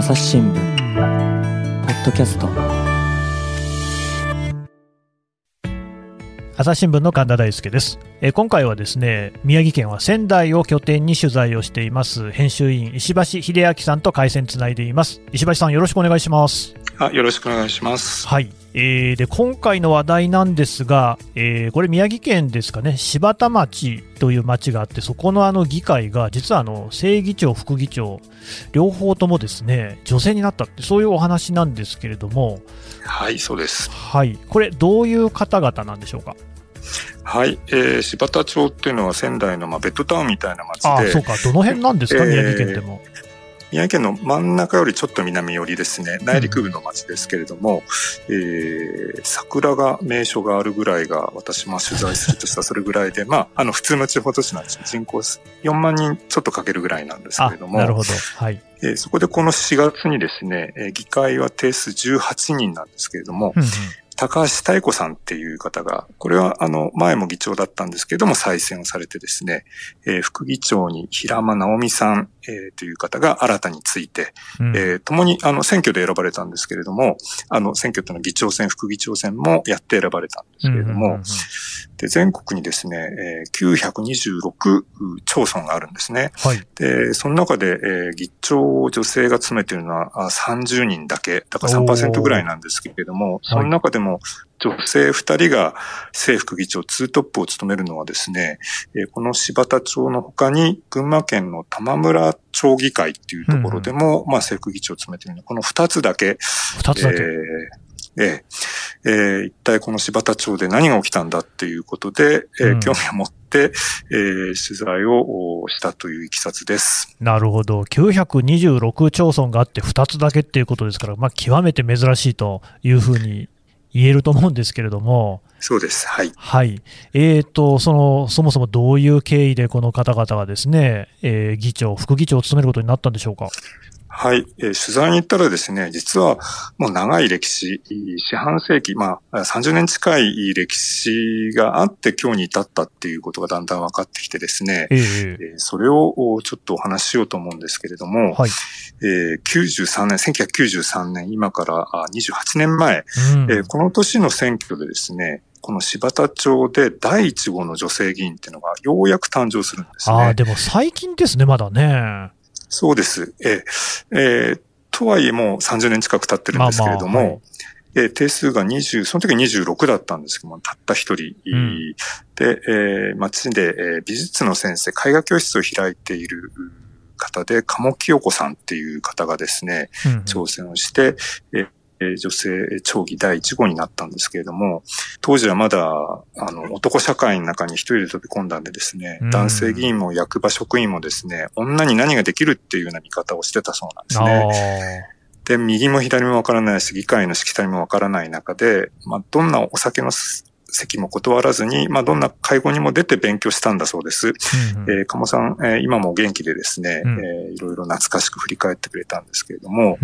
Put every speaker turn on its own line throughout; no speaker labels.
朝日新聞ポッドキャスト。
朝日新聞の神田大輔です。え今回はですね宮城県は仙台を拠点に取材をしています編集員石橋秀明さんと回線つないでいます。石橋さんよろしくお願いします。
あよろしくお願いします。
はいえー、で今回の話題なんですが、えー、これ、宮城県ですかね、柴田町という町があって、そこのあの議会が、実はあの正議長、副議長、両方ともですね女性になったって、そういうお話なんですけれども、
はい、そうです。
はい、これ、どういう方々なんでしょうか？
はい、えー、柴田町っていうのは仙台のまあベッドタウンみたいな町で、
あそうか、どの辺なんですか、宮城県でも。
宮城県の真ん中よりちょっと南寄りですね、内陸部の町ですけれども、うん、えー、桜が名所があるぐらいが、私も取材するとしたらそれぐらいで、まあ、あの、普通の地方都市なんです人口4万人ちょっとかけるぐらいなんですけれども、
なるほど。はい。
えー、そこでこの4月にですね、えー、議会は定数18人なんですけれども、うんうん高橋妙子さんっていう方が、これはあの前も議長だったんですけれども再選をされてですね、えー、副議長に平間直美さん、えー、という方が新たについて、うん、えー、共にあの選挙で選ばれたんですけれども、あの選挙というのは議長選、副議長選もやって選ばれたんですけれども、で全国にですね、えー、926町村があるんですね。はい、でその中で、えー、議長を女性が詰めているのは30人だけ、だから3%ぐらいなんですけれども、その中でも女性二人が政府議長ツートップを務めるのはですね、えこの柴田町の他に群馬県の玉村町議会っていうところでも、うん、まあ政府議長を務めているのこの二つだけ。
二つだけ。えー
ええー、一体この柴田町で何が起きたんだっていうことで、えー、興味を持って、えー、取材をしたといういきさつです。
なるほど。926町村があって2つだけっていうことですから、まあ、極めて珍しいというふうに言えると思うんですけれども。
そうです。はい。
はい。えっ、ー、と、その、そもそもどういう経緯でこの方々がですね、えー、議長、副議長を務めることになったんでしょうか？
はい、えー、取材に行ったらですね、実はもう長い歴史、四半世紀、まあ30年近い歴史があって今日に至ったっていうことがだんだん分かってきてですね、えー、えー、それをちょっとお話ししようと思うんですけれども、はい、えー、93年、1993年、今から28年前、うん、えー、この年の選挙でですね、この柴田町で第1号の女性議員っていうのがようやく誕生するんですね。あ
あ、でも最近ですね、まだね。
そうです。ええ。ー、とはいえもう30年近く経ってるんですけれども、まあまあはい、えー、定数が20、その時26だったんですけども、たった一人、うん、で、えー、町で、えー、美術の先生、絵画教室を開いている方で、鴨清子さんっていう方がですね、挑戦をして、女性町議第1号になったんですけれども、当時はまだ、あの、男社会の中に一人で飛び込んだんでですね、うん、男性議員も役場職員もですね、女に何ができるっていうような見方をしてたそうなんですね。で、右も左もわからないし、議会のしきたりもわからない中で、まあ、どんなお酒の席も断らずに、まあ、どんな会合にも出て勉強したんだそうです。うんうん、えー、鴨さん、えー、今も元気でですね、うん、えー、いろいろ懐かしく振り返ってくれたんですけれども、うんうん、ま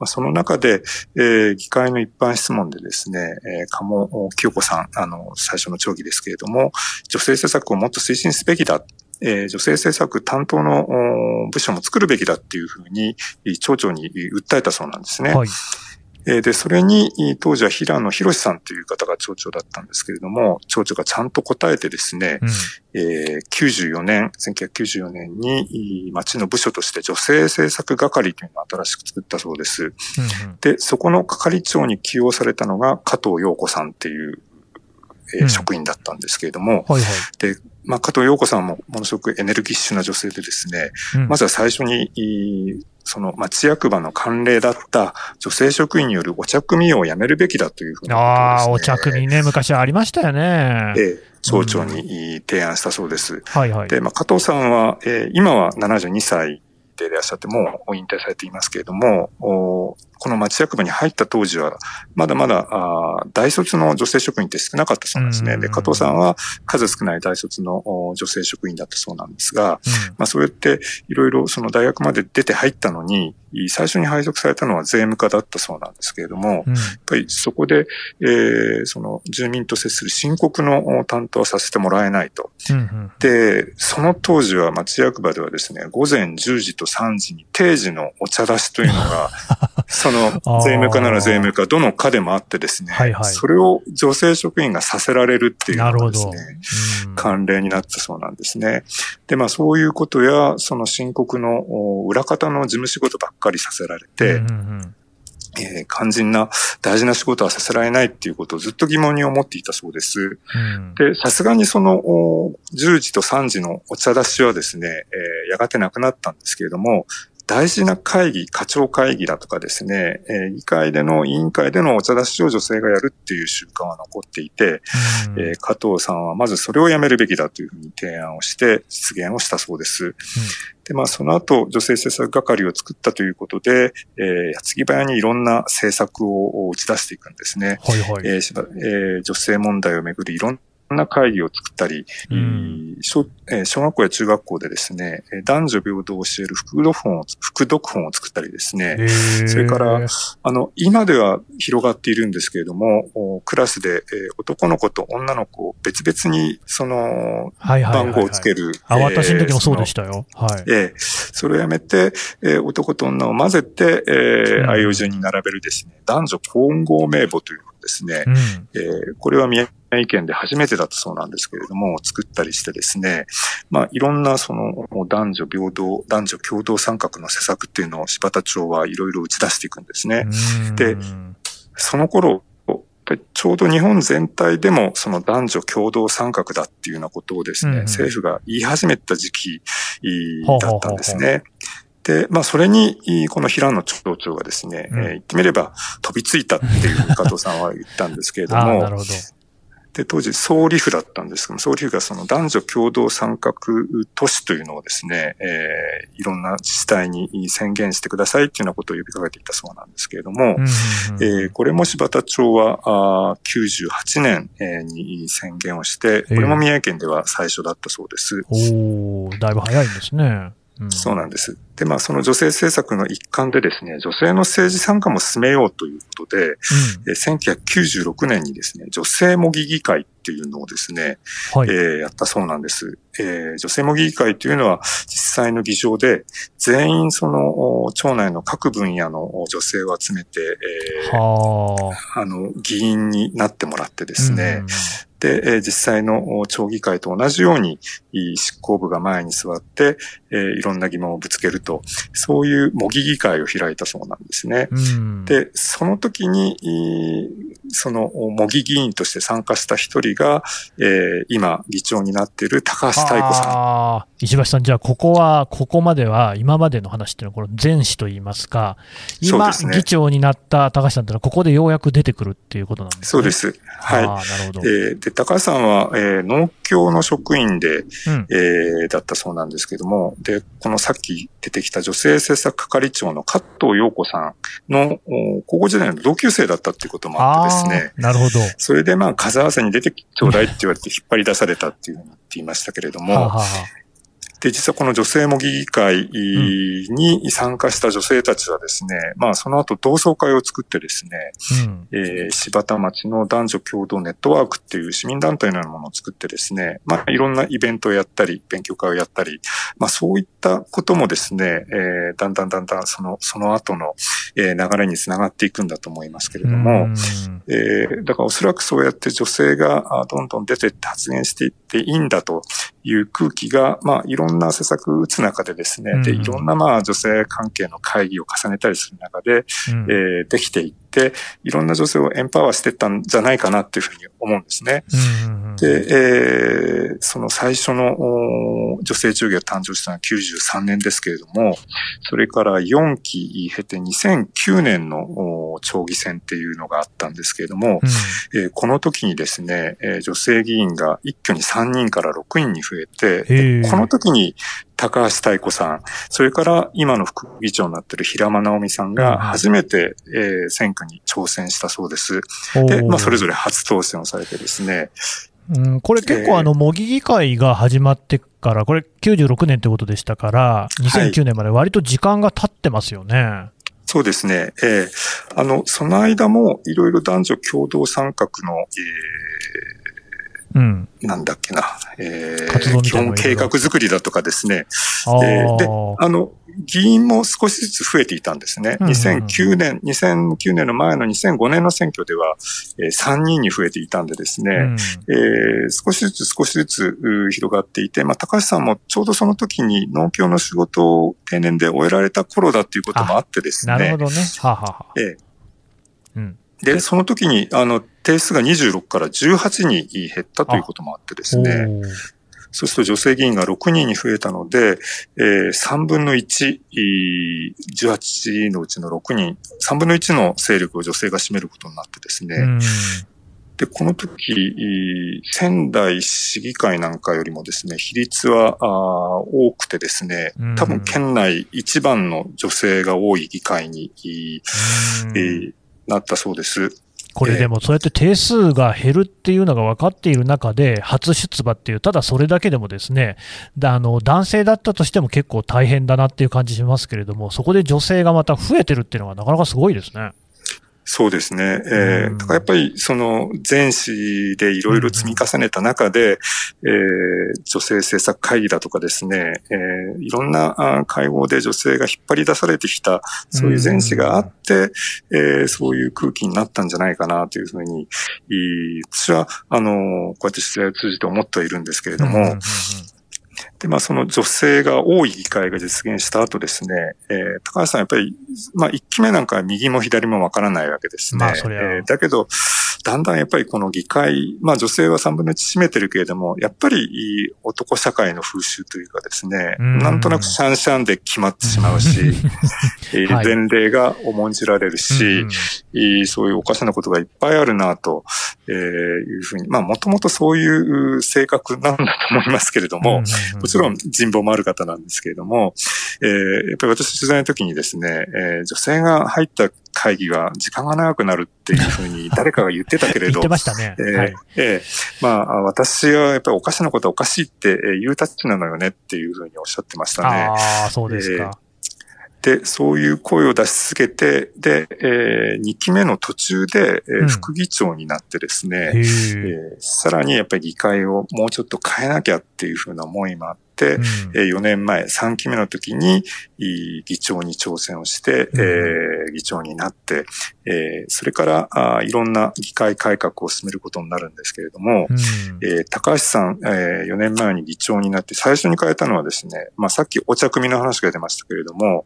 あ、その中で、えー、議会の一般質問でですね、えー、鴨清子さん、あの、最初の町議ですけれども、女性政策をもっと推進すべきだ。えー、女性政策担当の部署も作るべきだっていうふうに、町長に訴えたそうなんですね。はいで、それに、当時は平野博さんという方が町長だったんですけれども、町長がちゃんと答えてですね、うん、えー、94年、1994年に町の部署として女性政策係というのを新しく作ったそうです。うんうん、で、そこの係長に起用されたのが加藤陽子さんっていう、えー、うん、職員だったんですけれども、はいはい、で、まあ、加藤陽子さんもものすごくエネルギッシュな女性でですね、うん、まずは最初に、その町役場の慣例だった女性職員によるお茶組をやめるべきだというふうに、ね、
ああ、お茶組ね、昔ありましたよね。
ええ、町長に提案したそうです。うん、はいはい。で、まあ、加藤さんは、えー、今は72歳でいらっしゃって、もう引退されていますけれども、この町役場に入った当時は、まだまだあ大卒の女性職員って少なかったそうなんですね。で、加藤さんは数少ない大卒の女性職員だったそうなんですが、うん、まあそうやっていろいろその大学まで出て入ったのに、最初に配属されたのは税務課だったそうなんですけれども、うん、やっぱりそこで、えー、その住民と接する申告の担当はさせてもらえないと。うんうん、で、その当時は町役場ではですね、午前10時とと3時に定時のお茶出しというのが、その税務課なら税務課、どの課でもあってですね、はいはい、それを女性職員がさせられるっていうのがですね、慣例になったそうなんですね。で、まあそういうことや、その申告の裏方の事務仕事ばっかりさせられて、うんうんうん。えー、肝心な大事な仕事はさせられないっていうことをずっと疑問に思っていたそうです。うん、で、さすがにその10時と3時のお茶出しはですね、えー、やがてなくなったんですけれども、大事な会議、課長会議だとかですね、えー、議会での委員会でのお茶出しを女性がやるっていう習慣は残っていて、うん、えー、加藤さんはまずそれをやめるべきだというふうに提案をして実現をしたそうです。うん、で、まあその後女性政策係を作ったということで、えー、矢継ぎ早にいろんな政策を打ち出していくんですね。はいはい、えーえー、女性問題をめぐるいろんな会議を作ったり、うん、小小学校や中学校でですね、男女平等を教える副読本を、副読本を作ったりですね、それから、あの、今では広がっているんですけれども、クラスで男の子と女の子を別々に、その、番号をつける。
あ、私の時もそうでしたよ。
はい。えそれをやめて、男と女を混ぜて、えー、愛用順に並べるですね、男女混合名簿というですね、うん、えー、これは宮城県で初めてだったそうなんですけれども、作ったりしてですね、まあ、いろんなその男女平等、男女共同参画の施策っていうのを柴田町はいろいろ打ち出していくんですね。で、その頃、ちょうど日本全体でもその男女共同参画だっていうようなことをですね、うんうん、政府が言い始めた時期だったんですね。で、まあ、それに、この平野町長がですね、うん、えー、言ってみれば飛びついたっていう加藤さんは言ったんですけれども、ど。で、当時、総理府だったんですけど総理府がその男女共同参画都市というのをですね、えー、いろんな自治体に宣言してくださいっていうようなことを呼びかけていたそうなんですけれども、えー、これも柴田町はあ98年、えー、に宣言をして、これも宮城県では最初だったそうです。
えー、おだいぶ早いんですね。
そうなんです。で、まあ、その女性政策の一環でですね、女性の政治参加も進めようということで、うん、え1996年にですね、女性模擬議会っていうのをですね、はい、えー、やったそうなんです。えー、女性模擬議会というのは実際の議場で全員その町内の各分野の女性を集めて、えー、あの議員になってもらってですね、うんで、え実際の町議会と同じように執行部が前に座って、えいろんな疑問をぶつけると、そういう模擬議会を開いたそうなんですね。うん、で、その時に、その模擬議員として参加した一人が、えー、今議長になっている高橋太子さ
ん。石橋さん、じゃあここは、ここまでは今までの話っていうのはこの前史といいますか、今、議長になった高橋さんっていうのはここでようやく出てくるっていうことなんですね。
そうです。はい。なるほど。えー、で、高橋さんは、えー、農協の職員で、うん、えー、だったそうなんですけども、で、このさっき出てきた女性政策係長の加藤陽子さんの高校時代の同級生だったっていうこともあってですね。
なるほど。
それでまあ、風合わせに出てちょうだいって言われて引っ張り出されたっていうふうに言っていましたけれども、はあはあで、実はこの女性模擬議会に参加した女性たちはですね、うん、まあその後同窓会を作ってですね、うん、えー、柴田町の男女共同ネットワークっていう市民団体のようなものを作ってですね、まあいろんなイベントをやったり、勉強会をやったり、まあそういったこともですね、えー、だんだんだんだんその、その後の、えー、流れにつながっていくんだと思いますけれども、うん、えー、だからおそらくそうやって女性がどんどん出てって発言していっていいんだという空気が、まあいろんな施策を打つ中でですね、うん、で、いろんなまあ女性関係の会議を重ねたりする中で、うん、えー、できていって、いろんな女性をエンパワーしていったんじゃないかなっていうふうに思うんですね。で、えー、その最初の女性中継が誕生したのは93年ですけれども、それから4期経て2009年の町議選っていうのがあったんですけれども、うん、えー、この時にですね、女性議員が一挙に3人から6人に増えて、この時に高橋太子さん、それから今の副議長になっている平間直美さんが初めて、えー、選挙に挑戦したそうです。で、まあ、それぞれ初当選をされてですね、
うん、これ結構あの、模擬議会が始まってから、これ96年ってことでしたから、2009年まで割と時間が経ってますよね。はい、
そうですね。えー、あの、その間もいろいろ男女共同参画の、えー、うん、なんだっけな、えー、基本計画作りだとかですね。えー、で、あの、議員も少しずつ増えていたんですね。2009年、2009年の前の2005年の選挙では、えー、3人に増えていたんでですね、うん、えー、少しずつ少しずつ広がっていて、まあ、高橋さんもちょうどその時に農協の仕事を定年で終えられた頃だっていうこともあってですね。
なるほどね。ははは
ええ。うん、で、その時に、あの、定数が26から18に減ったということもあってですね、そうすると女性議員が6人に増えたので、えー、3分の1、18のうちの6人、3分の1の勢力を女性が占めることになってですね、で、この時、仙台市議会なんかよりもですね、比率はあ多くてですね、多分県内一番の女性が多い議会に、えー、なったそうです。
これでも、そうやって定数が減るっていうのが分かっている中で、初出馬っていう、ただそれだけでもですね、あの男性だったとしても結構大変だなっていう感じしますけれども、そこで女性がまた増えてるっていうのは、なかなかすごいですね。
そうですね。えー、だからやっぱりその前史でいろいろ積み重ねた中で、えー、女性政策会議だとかですね、えー、いろんな会合で女性が引っ張り出されてきた、そういう前史があって、えー、そういう空気になったんじゃないかなというふうに、私は、あの、こうやって取材を通じて思ってはいるんですけれども、で、まあ、その女性が多い議会が実現した後ですね、えー、高橋さんやっぱり、まあ、一期目なんか右も左もわからないわけですね。まあ、そえー、だけど、だんだんやっぱりこの議会、まあ女性は3分の1占めてるけれども、やっぱり男社会の風習というかですね、ん。なんとなくシャンシャンで決まってしまうし、はい、前例が重んじられるし、そういうおかしなことがいっぱいあるなと、えー、いうふうに、まあもともとそういう性格なんだと思いますけれども、もちろん人望もある方なんですけれども、えー、やっぱり私取材の時にですね、えー、女性が入った会議は時間が長くなるっていうふうに 誰かが言ってたけれど。
言ってましたね。
えー、はい、えー、まあ、私はやっぱりおかしなことはおかしいって言うたちなのよねっていうふうにおっしゃってましたね。
ああ、そうですか。えー
で、そういう声を出し続けて、で、えー、2期目の途中で、えー、副議長になってですね、うん、えー、さらにやっぱり議会をもうちょっと変えなきゃっていうふうな思いもあっ、うん、4年前、3期目の時に、議長に挑戦をして、うん、えー、議長になって、えー、それからあいろんな議会改革を進めることになるんですけれども、うん、えー、高橋さん、えー、4年前に議長になって最初に変えたのはですね、まあ、さっきお茶組の話が出ましたけれども、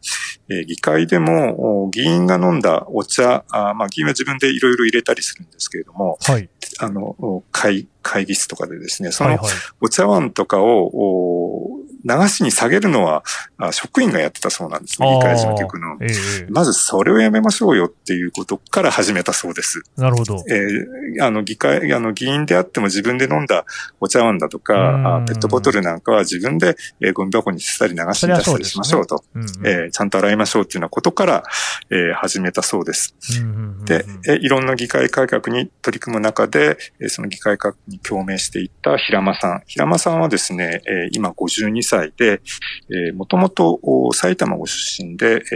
えー、議会でも議員が飲んだお茶、あまあ、議員は自分でいろいろ入れたりするんですけれども、はい、あの、会、会議室とかでですね、そのお茶碗とかを、流しに下げるのは職員がやってたそうなんですね、議会事務局の、えー、まずそれをやめましょうよっていうことから始めたそうです。
なるほど。
えー、あの、議会、あの、議員であっても自分で飲んだお茶碗だとか、ペットボトルなんかは自分で、えー、ゴミ箱に捨てたり流しに出したりしましょうと。うねうんうん、えー、ちゃんと洗いましょうっていうようなことから、えー、始めたそうです。で、えー、いろんな議会改革に取り組む中で、えー、その議会改革に共鳴していった平間さん。平間さんはですね、えー、今52歳で、えー、もともと埼玉ご出身で、え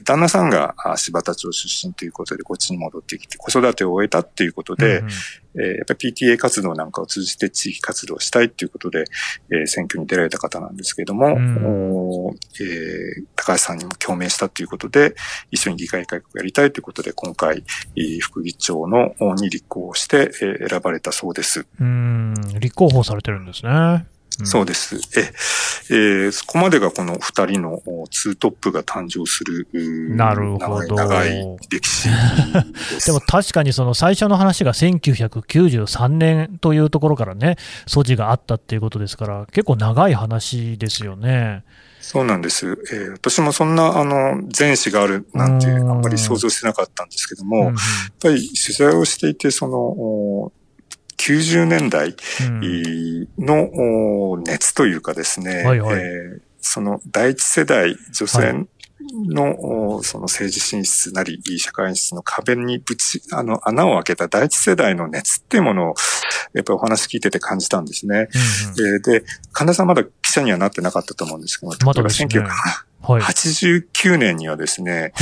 ー、旦那さんが柴田町出身ということで、こっちに戻ってきて、子育てを終えたっていうことで、うんうんえー、やっぱり PTA 活動なんかを通じて地域活動をしたいっていうことで、えー、選挙に出られた方なんですけれども、うん、えー、高橋さんにも共鳴したということで、一緒に議会改革をやりたいということで、今回、副議長のに立候補して、えー、選ばれたそうです。
うん、立候補されてるんですね。
そうです。え、えー、そこまでがこの二人のツートップが誕生する、
なるほど。
長い歴史
で。でも確かにその最初の話が1993年というところからね、素地があったっていうことですから、結構長い話ですよね。
そうなんです。えー、私もそんな、あの、前史があるなんて、あんまり想像してなかったんですけども、やっぱり取材をしていて、その、90年代の熱というかですね、はいはい、えー、その第一世代女性の、はい、その政治進出なり、社会進出の壁にぶち、あの、穴を開けた第一世代の熱っていうものを、やっぱりお話聞いてて感じたんですね。うんうん、えー、で、神田さんまだ記者にはなってなかったと思うんですけども、
まだですね、
1989年にはですね、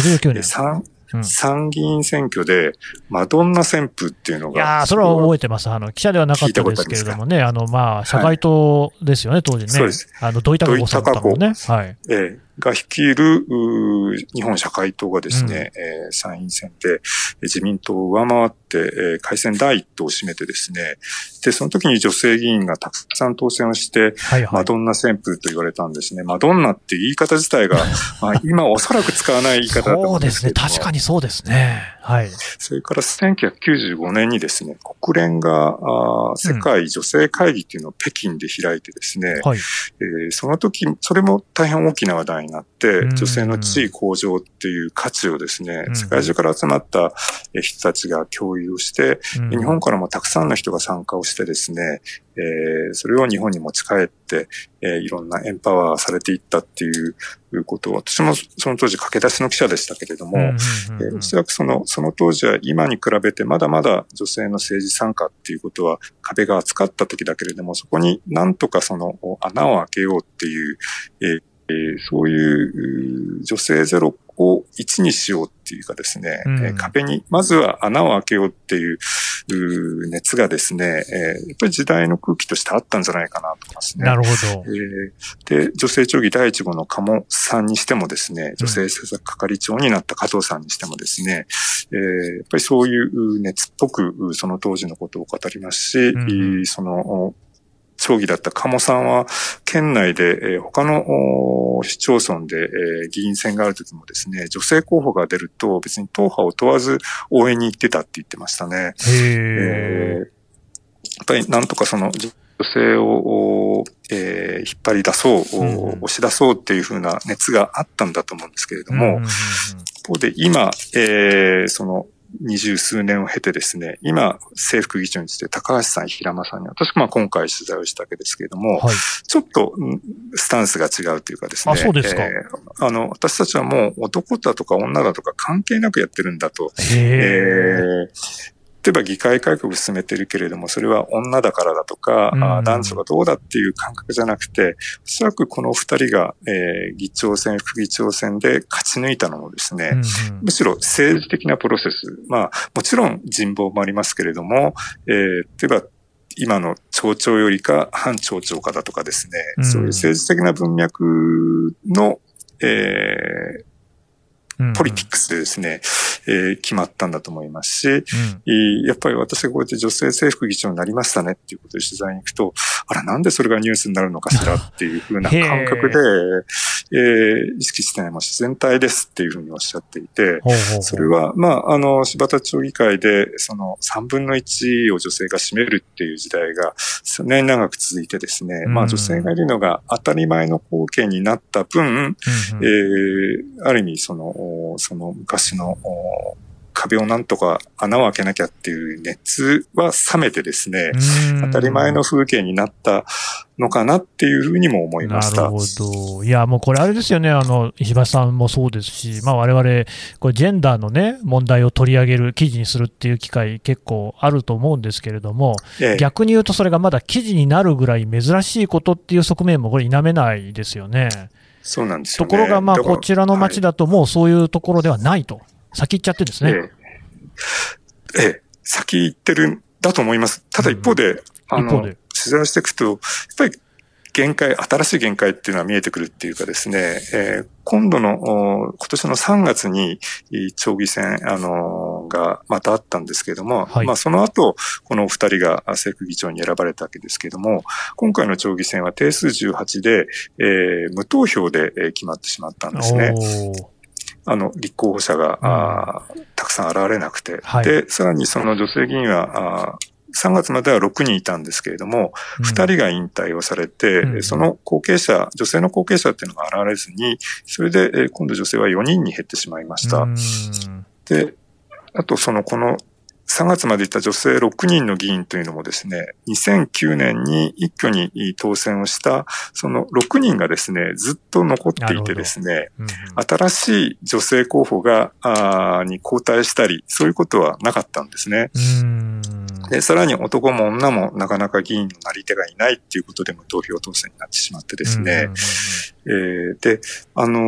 89年。
参議院選挙で、マドンナ旋風っていうのが。
いやそれは覚えてます。あの、記者ではなかったですけれどもね、あの、まあ、社会党ですよね、当時ね。そうです。あの、土井孝子さんとかもね。はい。
ええ。が率いる日本社会党がですね、うん、えー、参院選で自民党を上回って、えー、改選第一党を占めてですね、で、その時に女性議員がたくさん当選をして、はいはい、マドンナ旋風と言われたんですね。マドンナって言い方自体が、まあ、今おそらく使わない言い方だと思うんですけど
そうですね。確かにそうですね。はい。
それから1995年にですね、国連があ世界女性会議っていうのを北京で開いてですね、うんはい、えー、その時、それも大変大きな話題になって、女性の地位向上っていう価値をですね、世界中から集まった人たちが共有をして、日本からもたくさんの人が参加をしてですね、えー、それを日本に持ち帰って、えー、いろんなエンパワーされていったっていうことを、私もその当時駆け出しの記者でしたけれども、えおそらくその、その当時は今に比べてまだまだ女性の政治参加っていうことは壁が厚かった時だけれども、そこになんとかその穴を開けようっていう、えーえー、そういう女性ゼロを1にしようっていうかですね、うん、壁に、まずは穴を開けようっていう熱がですね、えー、やっぱり時代の空気としてあったんじゃないかなと思いますね。
なるほ
ど。えー、で、女性町議第一号の鴨さんにしてもですね、女性政策係長になった加藤さんにしてもですね、うん、えー、やっぱりそういう熱っぽくその当時のことを語りますし、うん、その町議だった鴨さんは、県内で、えー、他の市町村で、えー、議員選がある時もですね、女性候補が出ると別に党派を問わず応援に行ってたって言ってましたね。えー、やっぱりなんとかその女性を、えー、引っ張り出そう、うん、押し出そうっていうふうな熱があったんだと思うんですけれども、一方で今、えー、その二十数年を経てですね、今、政府議長にして高橋さん、平間さんに、私まあ今回取材をしたわけですけれども、はい、ちょっとスタンスが違うというかですね。
あ、そうですか。え
ー、あの、私たちはもう男だとか女だとか関係なくやってるんだと。えー、例えば議会改革を進めてるけれども、それは女だからだとか、うん、男女がどうだっていう感覚じゃなくて、おそらくこの二人が、えー、議長選、副議長選で勝ち抜いたのもですね、うん、むしろ政治的なプロセス。まあ、もちろん人望もありますけれども、えー、例えば今の町長よりか反町長かだとかですね、うん、そういう政治的な文脈の、えー、ポリティックスでですね、えー、決まったんだと思いますし、うん、やっぱり私がこうやって女性政府議長になりましたねっていうことで取材に行くと、あら、なんでそれがニュースになるのかしらっていうふうな感覚で、えー、意識してない、もう自然体ですっていうふうにおっしゃっていて、それは、まあ、あの、柴田町議会で、その3分の1を女性が占めるっていう時代が、そんなに長く続いてですね、まあ女性がいるのが当たり前の光景になった分、うんうん、えー、ある意味その、その昔の壁をなんとか穴を開けなきゃっていう熱は冷めてですね、当たり前の風景になったのかなっていうふうにも思いました。
なるほど。いや、もうこれあれですよね、あの、石橋さんもそうですし、まあ我々、これジェンダーのね、問題を取り上げる、記事にするっていう機会結構あると思うんですけれども、ええ、逆に言うとそれがまだ記事になるぐらい珍しいことっていう側面もこれ否めないですよね。
そうなんですよ、
ね、ところが、まあ、こちらの町だと、もうそういうところではないと、はい、先行っちゃってですね。
ええ、ええ、先行ってるんだと思います。ただ一方で、うん、あの、取材していくと、やっぱり限界、新しい限界っていうのは見えてくるっていうかですね、えー、今度の、今年の3月に、町議選、あのー、がまたあったんですけれども、はい、まあその後、この二人が政府議長に選ばれたわけですけれども、今回の町議選は定数18で、えー、無投票で決まってしまったんですね。あの、立候補者が、うん、あたくさん現れなくて、はい、で、さらにその女性議員は、あ3月までは6人いたんですけれども、うん、2人が引退をされて、うん、その後継者、女性の後継者っていうのが現れずに、それで今度女性は4人に減ってしまいました。うん、で、あとそのこの3月までいった女性6人の議員というのもですね、2009年に一挙に当選をした、その6人がですね、ずっと残っていてですね、うんうん、新しい女性候補が、あに交代したり、そういうことはなかったんですね。で、さらに男も女もなかなか議員のなり手がいないっていうことでも投票当選になってしまってですね、えー、で、あの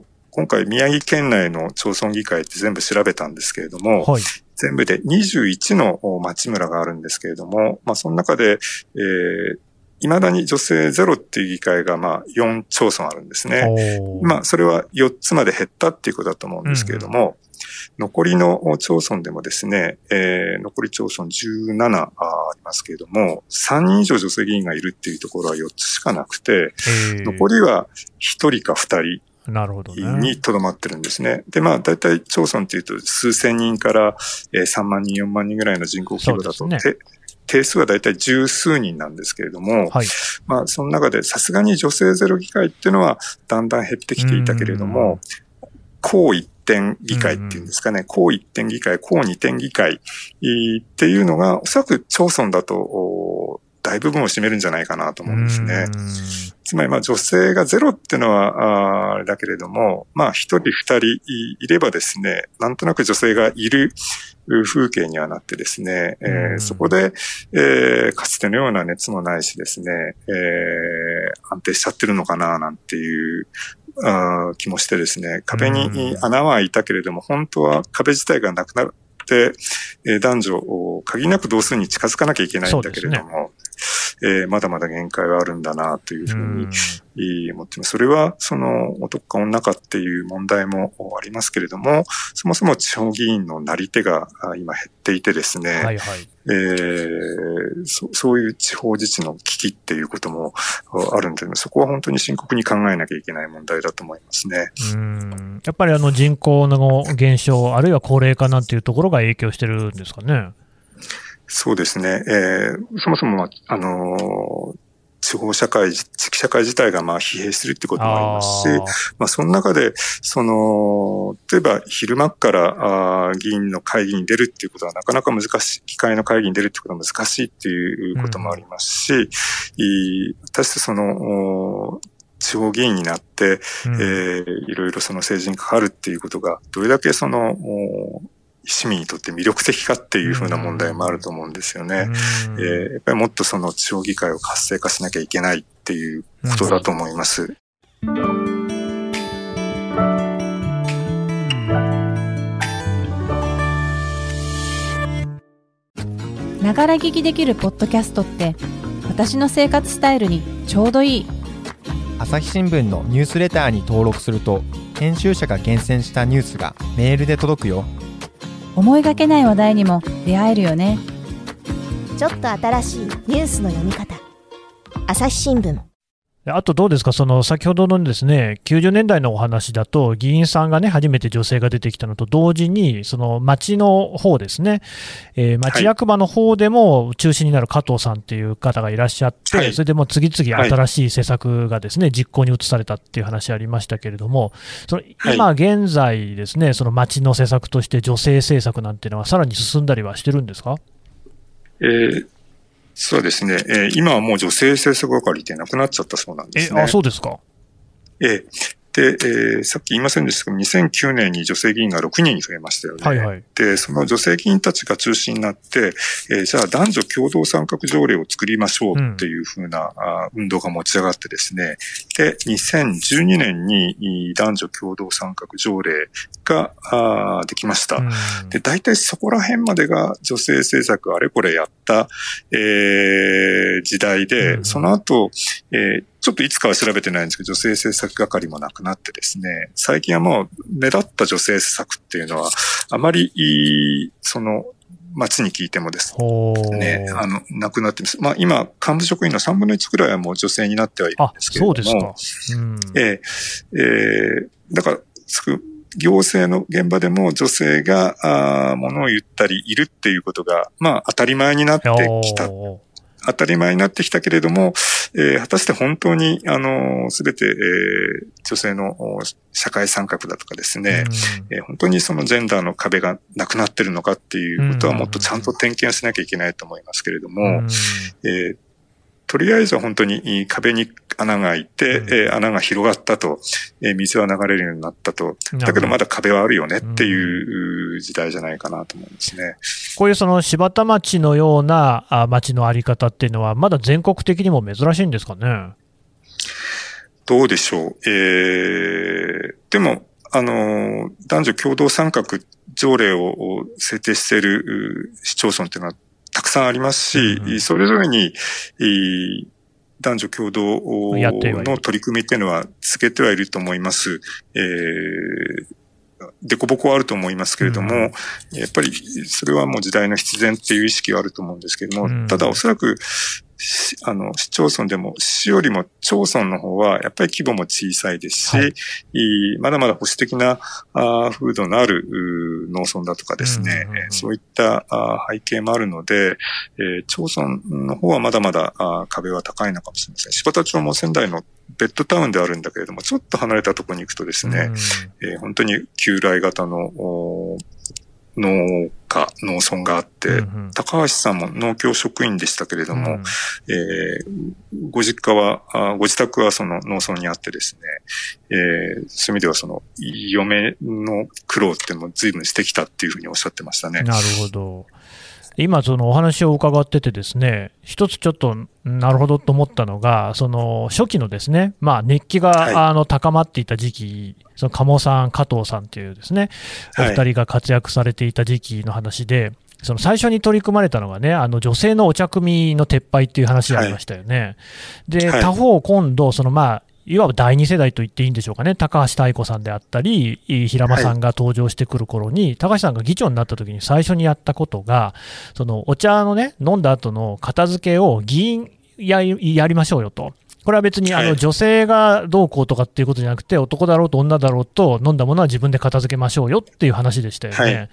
ー今回宮城県内の町村議会って全部調べたんですけれども、はい、全部で21の町村があるんですけれども、まあその中で、えー未だに女性ゼロっていう議会が、まあ、4町村あるんですね。まあ、それは4つまで減ったっていうことだと思うんですけれども、残りの町村でもですね、えー、残り町村17ありますけれども、3人以上女性議員がいるっていうところは4つしかなくて、残りは1人か2人、なるほど、ね。にとどまってるんですね。で、まあ、大体町村っていうと数千人から、えー、3万人、4万人ぐらいの人口規模だと、ね、定数は大体十数人なんですけれども、はい、まあ、その中でさすがに女性ゼロ議会っていうのはだんだん減ってきていたけれども、高一点議会っていうんですかね、高一点議会、高二点議会っていうのが、おそらく町村だと、大部分を占めるんじゃないかなと思うんですね。つまり、まあ、女性がゼロっていうのは、あれだけれども、まあ、一人二人いればですね、なんとなく女性がいる風景にはなってですね、えー、そこで、えー、かつてのような熱もないしですね、えー、安定しちゃってるのかな、なんていうあ気もしてですね、壁に穴は開いたけれども、本当は壁自体がなくなって、えー、男女を限りなく同数に近づかなきゃいけないんだけれども、えー、まだまだ限界はあるんだなというふうに思ってます。それは、その男か女かっていう問題もありますけれども、そもそも地方議員のなり手が今減っていてですね、はいはい、えー、そそういう地方自治の危機っていうこともあるんで、そこは本当に深刻に考えなきゃいけない問題だと思いますね。
うんやっぱりあの人口の減少、あるいは高齢化なんていうところが影響してるんですかね。
そうですね。えー、そもそも、あのー、地方社会、地域社会自体がまあ疲弊するってこともありますし、まあその中で、その、例えば昼間からあ議員の会議に出るっていうことはなかなか難しい、議会の会議に出るってことは難しいっていうこともありますし、うん、い私その、地方議員になって、うん、えー、いろいろその政治に関わるっていうことが、どれだけその、市民にとって魅力的かっていうふうな問題もあると思うんですよね。えー、やっぱりもっとその地方議会を活性化しなきゃいけないっていうことだと思います。
ながら聞きできるポッドキャストって私の生活スタイルにちょうどいい
朝日新聞のニュースレターに登録すると編集者が厳選したニュースがメールで届くよ
思いがけない話題にも出会えるよね。
ちょっと新しいニュースの読み方。朝日新聞。
あとどうですか、その先ほどのですね90年代のお話だと、議員さんがね、初めて女性が出てきたのと同時に、その町の方ですね、えー、町役場の方でも中心になる加藤さんっていう方がいらっしゃって、はい、それでも次々新しい施策がですね、実行に移されたっていう話ありましたけれども、その今現在ですね、その町の施策として女性政策なんていうのは、さらに進んだりはしてるんですか？
えー、そうですね。えー、今はもう女性政策係ってなくなっちゃったそうなんですね。
え、あ、そうですか？
えー、で、えー、さっき言いませんでしたけど、2009年に女性議員が6人に増えましたよね。はいはい。で、その女性議員たちが中心になって、えー、じゃあ男女共同参画条例を作りましょうっていうふうな、うん、運動が持ち上がってですね、で、2012年に男女共同参画条例があできました。うん、で、大体そこら辺までが女性政策あれこれやった、えー、時代で、うん、その後、えーちょっといつかは調べてないんですけど、女性政策係もなくなってですね、最近はもう目立った女性施策っていうのは、あまり、その、街に聞いてもですね、あの、なくなってます。まあ今、幹部職員の3分の1くらいはもう女性になってはいるんですけれども。そうですか。うん、えー、えー、だから、つく、行政の現場でも女性が、あものを言ったりいるっていうことが、まあ当たり前になってきた。当たり前になってきたけれども、えー、果たして本当に、あの、すべて、えー、女性の社会参画だとかですね、うん、えー、本当にそのジェンダーの壁がなくなってるのかっていうことはもっとちゃんと点検しなきゃいけないと思いますけれども、うん、えーとりあえずは本当に壁に穴が開いて、うん、えー、穴が広がったと、えー、水は流れるようになったと。だけどまだ壁はあるよねっていう時代じゃないかなと思うんですね。
こういうその柴田町のような町のあり方っていうのは、まだ全国的にも珍しいんですかね？
どうでしょう。えー、でも、あの、男女共同参画条例を制定している市町村っていうのはたくさんありますし、うん、それぞれに、男女共同の取り組みっていうのは続けてはいると思います。えー、でこぼこはあると思いますけれども、
うん
やっぱりそれはもう時代の必然っていう意識はあると思うんですけれども、
うん
ただおそらく、しあの、市町村でも、市よりも町村の方は、やっぱり規模も小さいですし、
はい。
まだまだ保守的なあー風土のある農村だとかですね、
うんうんうん。
えーそういったあー背景もあるので、えー町村の方はまだまだ壁は高いのかもしれません。柴田町も仙台のベッドタウンであるんだけれども、ちょっと離れたところに行くとですね、えー本当に旧来型の農家、農村があって、
うんうん
高橋さんも農協職員でしたけれども、
うん
えーご実家は、あご自宅はその農村にあってですね、えーそういう意味ではその、嫁の苦労っていうのも随分してきたっていうふうにおっしゃってましたね。
なるほど。今、そのお話を伺っててですね、一つちょっと、なるほどと思ったのが、その初期のですね、まあ、熱気が、
はい。
あの高まっていた時期、その鴨さん、加藤さんというですね、お
はい
二人が活躍されていた時期の話で、その最初に取り組まれたのがね、あの女性のお茶組の撤廃っていう話がありましたよね。で、
はい。
他方、今度、そのまあ、いわば第二世代と言っていいんでしょうかね、高橋妙子さんであったり、平間さんが登場してくる頃に、高橋さんが議長になった時に最初にやったことが、そのお茶のね、飲んだ後の片付けを議員ややりましょうよと。これは別にあ
はい
の女性がどうこうとかっていうことじゃなくて、男だろうと女だろうと、飲んだものは自分で片付けましょうよっていう話でしたよね。
はい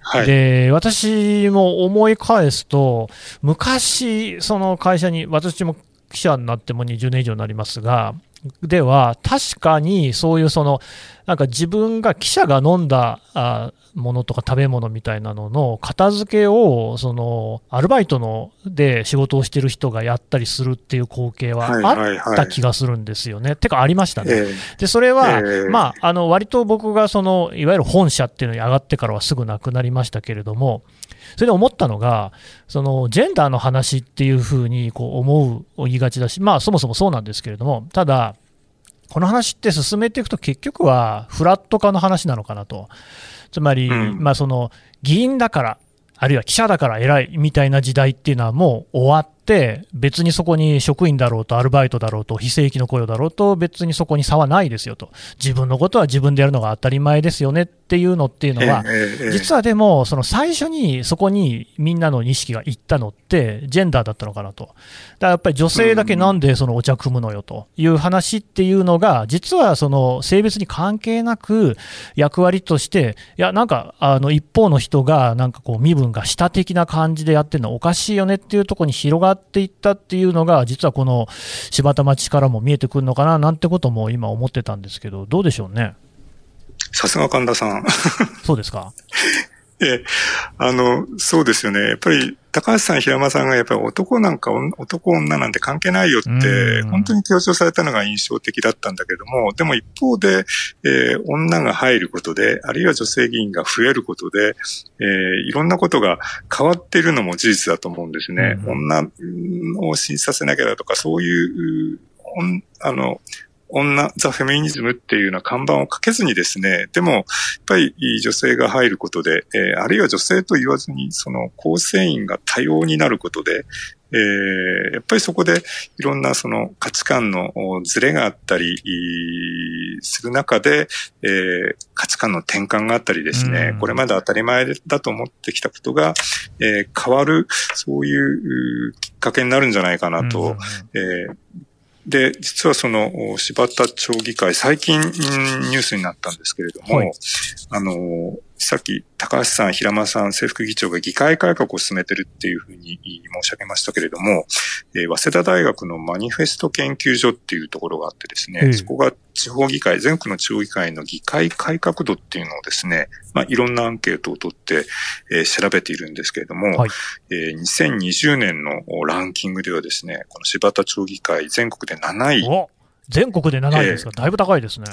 はい。
で、私も思い返すと、昔、その会社に、私も記者になっても20年以上になりますが、では、確かにそういうその、なんか自分が記者が飲んだあものとか食べ物みたいなのの片付けを、その、アルバイトので仕事をしてる人がやったりするっていう光景は
はい
あ
はいはい
った気がするんですよね。てか、ありましたね。
え
で、それは、
ええ
まあ、あの、割と僕がその、いわゆる本社っていうのに上がってからはすぐなくなりましたけれども、それで思ったのが、その、ジェンダーの話っていうふうに、こう、思う、言いがちだし、まあ、そもそもそうなんですけれども、ただ、この話って進めていくと結局はフラット化の話なのかなと。つまり、
うん
まあその議員だから、あるいは記者だから偉いみたいな時代っていうのはもう終わって、別にそこに職員だろうとアルバイトだろうと非正規の雇用だろうと別にそこに差はないですよと。自分のことは自分でやるのが当たり前ですよねっていうのっていうのは、実はでも、その最初にそこにみんなの意識がいったのって、ジェンダーだったのかなと。だからやっぱり女性だけなんでそのお茶組むのよという話っていうのが、実はその性別に関係なく役割として、いや、なんかあの一方の人がなんかこう身分が下的な感じでやってるのはおかしいよねっていうところに広がっていったっていうのが、実はこの柴田町からも見えてくるのかななんてことも今思ってたんですけど、どうでしょうね。
さすが神田さん。
そうですか？
ええ、あの、そうですよね。やっぱり、高橋さん、平間さんがやっぱり男なんか女男女なんて関係ないよって
うん、
本当に強調されたのが印象的だったんだけども、でも一方で、えー女が入ることで、あるいは女性議員が増えることで、えーいろんなことが変わっているのも事実だと思うんですね。
うん
女を審査させなきゃだとか、そういう、あの、女、ザ・フェミニズムっていうような看板をかけずにですね、でも、やっぱり女性が入ることで、えーあるいは女性と言わずに、その構成員が多様になることで、えーやっぱりそこでいろんなその価値観のおズレがあったりいする中で、えー価値観の転換があったりですね、
うん。
これまで当たり前だと思ってきたことが、えー変わる、そういううきっかけになるんじゃないかなと、えーで、実はその、お柴田町議会、最近うんニュースになったんですけれども、
はい。
あの、さっき高橋さん、平間さん、制服議長が議会改革を進めてるっていうふうに申し上げましたけれども、えー早稲田大学のマニフェスト研究所っていうところがあってですね、
ええ
そこが地方議会、全国の地方議会の議会改革度っていうのをですね、まあ、いろんなアンケートを取って、えー調べているんですけれども、
はい
えー2020年のランキングではですね、この柴田町議会全国で7位。
お全国で7位ですか、だいぶ高いですね。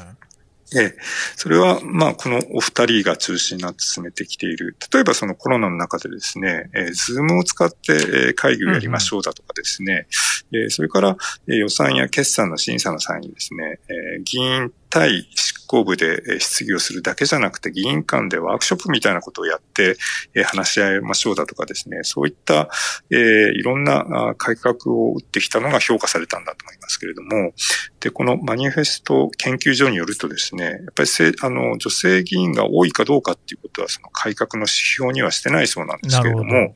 ええ。それは、まあ、このお二人が中心になって進めてきている。例えばそのコロナの中でですね、えー、ズームを使って、えー会議をやりましょうだとかですね、えーそれから、えー予算や決算の審査の際にですね、えー議員対執公部でえー質疑をするだけじゃなくて、議員間でワークショップみたいなことをやって、えー話し合いましょうだとかですね、そういった、えーいろんなあ改革を打ってきたのが評価されたんだと思いますけれども、で、このマニフェスト研究所によるとですね、やっぱりせあの女性議員が多いかどうかっていうことは、その改革の指標にはしてないそうなんですけれども、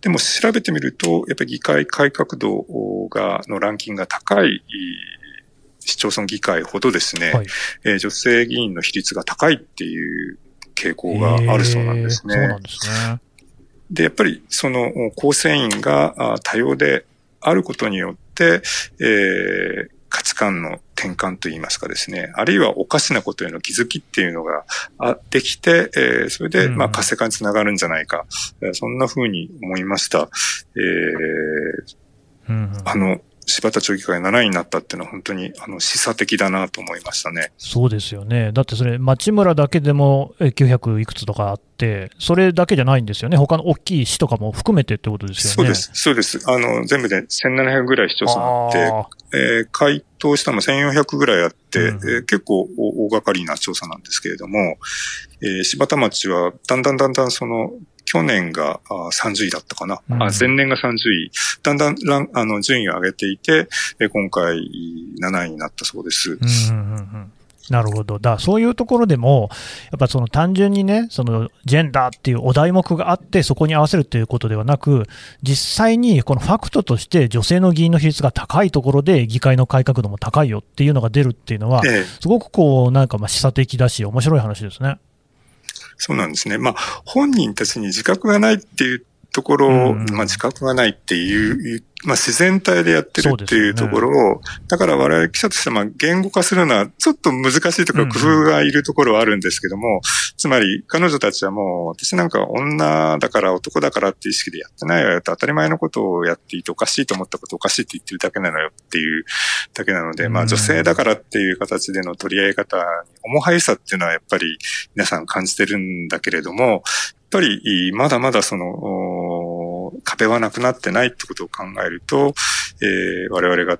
でも調べてみると、やっぱり議会改革度が、のランキングが高い市町村議会ほどですね、
はい
えー女性議員の比率が高いっていう傾向があるそうなんですね。
えーそうなんですね。
で、やっぱりその構成員があ多様であることによって、えー価値観の転換といいますかですね、あるいはおかしなことへの気づきっていうのがあできて、えーそれで、
うん
まあ、活性化につながるんじゃないか、えーそんな風に思いました。えー
うんうん
あの、柴田町議会7位になったっていうのは本当に、あの、示唆的だなと思いましたね。
そうですよね。だってそれ、町村だけでもえ900いくつとかあって、それだけじゃないんですよね。他の大きい市とかも含めてってことですよね。
そうです。そうです。あの、全部で1700ぐらい市町村あって、
あ
えー回答したのも1400ぐらいあって、
うん
えー結構大大掛かりな調査なんですけれども、えー柴田町はだんだんだんだんその、去年があー30位だったかな、
うん
あ前年が30位。だんだんランあの順位を上げていて、えー今回7位になったそうです。
ーうんうんうんうんなるほど。だそういうところでも、やっぱその単純にね、そのジェンダーっていうお題目があって、そこに合わせるっていうことではなく、実際にこのファクトとして女性の議員の比率が高いところで議会の改革度も高いよっていうのが出るっていうのは、
ええ
すごくこう、なんかまあ示唆的だし、面白い話ですね。
そうなんですね。まあ、本人たちに自覚がないっていうところを、
うん。
まあ、自覚がないっていう、まあ、自然体でやってるっていうところを、だから我々記者としては、まあ、言語化するのは、ちょっと難しいとか
うん
工夫がいるところはあるんですけども、つまり、彼女たちはもう、私なんか女だから男だからっていう意識でやってないわよと、当たり前のことをやっていておかしいと思ったことをおかしいって言ってるだけなのよっていうだけなので、まあ、
うん。
女性だからっていう形での取り合い方に重はいさっていうのはやっぱり皆さん感じてるんだけれども、ぱり、まだまだその、お壁はなくなってないってことを考えると、えー我々が、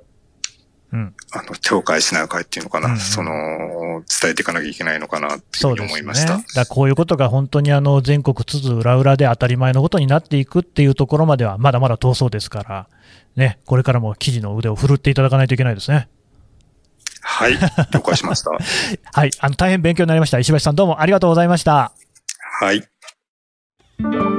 うん
あの、手を変え品を変えっていうのかな、
うんうん
その、伝えていかなきゃいけないのかなっていうふ
ううですね。
思いました。
だからこういうことが本当にあの全国津々浦々で当たり前のことになっていくっていうところまではまだまだ遠そうですから、ね、これからも記事の腕を振るっていただかないといけないですね。
はい、了解しました。
はい、あの大変勉強になりました。石橋さんどうもありがとうございました。
はい。Thank you.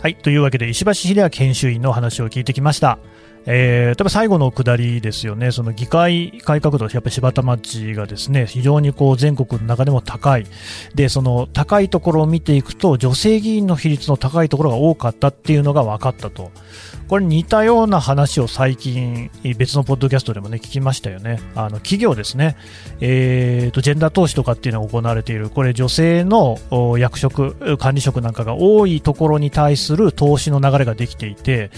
はい。というわけで、石橋秀明編集員の話を聞いてきました。えー、例えば最後の下りですよね、その議会改革度、やっぱり柴田町がですね、非常にこう全国の中でも高い。で、その高いところを見ていくと、女性議員の比率の高いところが多かったっていうのが分かったと。これ似たような話を最近、別のポッドキャストでもね、聞きましたよね。あの、企業ですね。えーと、ジェンダー投資とかっていうのが行われている、これ女性の役職、管理職なんかが多いところに対すする投資の流れができていて、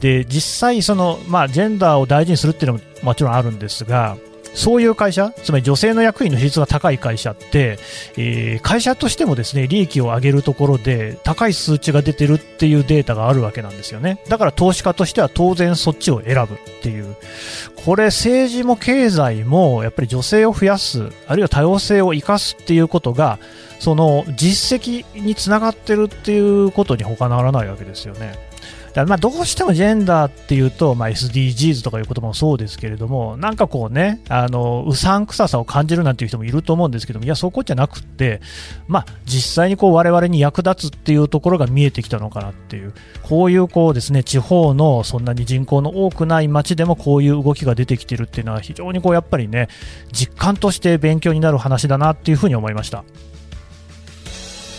で、実際その、まあ、ジェンダーを大事にするっていうのももちろんあるんですが、そういう会社、つまり女性の役員の比率が高い会社って、えー会社としてもですね、利益を上げるところで高い数値が出てるっていうデータがあるわけなんですよね。だから投資家としては当然そっちを選ぶっていう。これ政治も経済もやっぱり女性を増やす、あるいは多様性を生かすっていうことが、その実績につながってるっていうことに他ならないわけですよね。だまあどうしてもジェンダーっていうと、まあ、SDGs とかいうこともそうですけれども、なんかこうね、あのうさんくささを感じるなんていう人もいると思うんですけども、いや、そこじゃなくって、まあ、実際にこう我々に役立つっていうところが見えてきたのかなっていう、こういうこうですね地方のそんなに人口の多くない町でもこういう動きが出てきてるっていうのは、非常にこうやっぱりね、実感として勉強になる話だなっていうふうに思いました。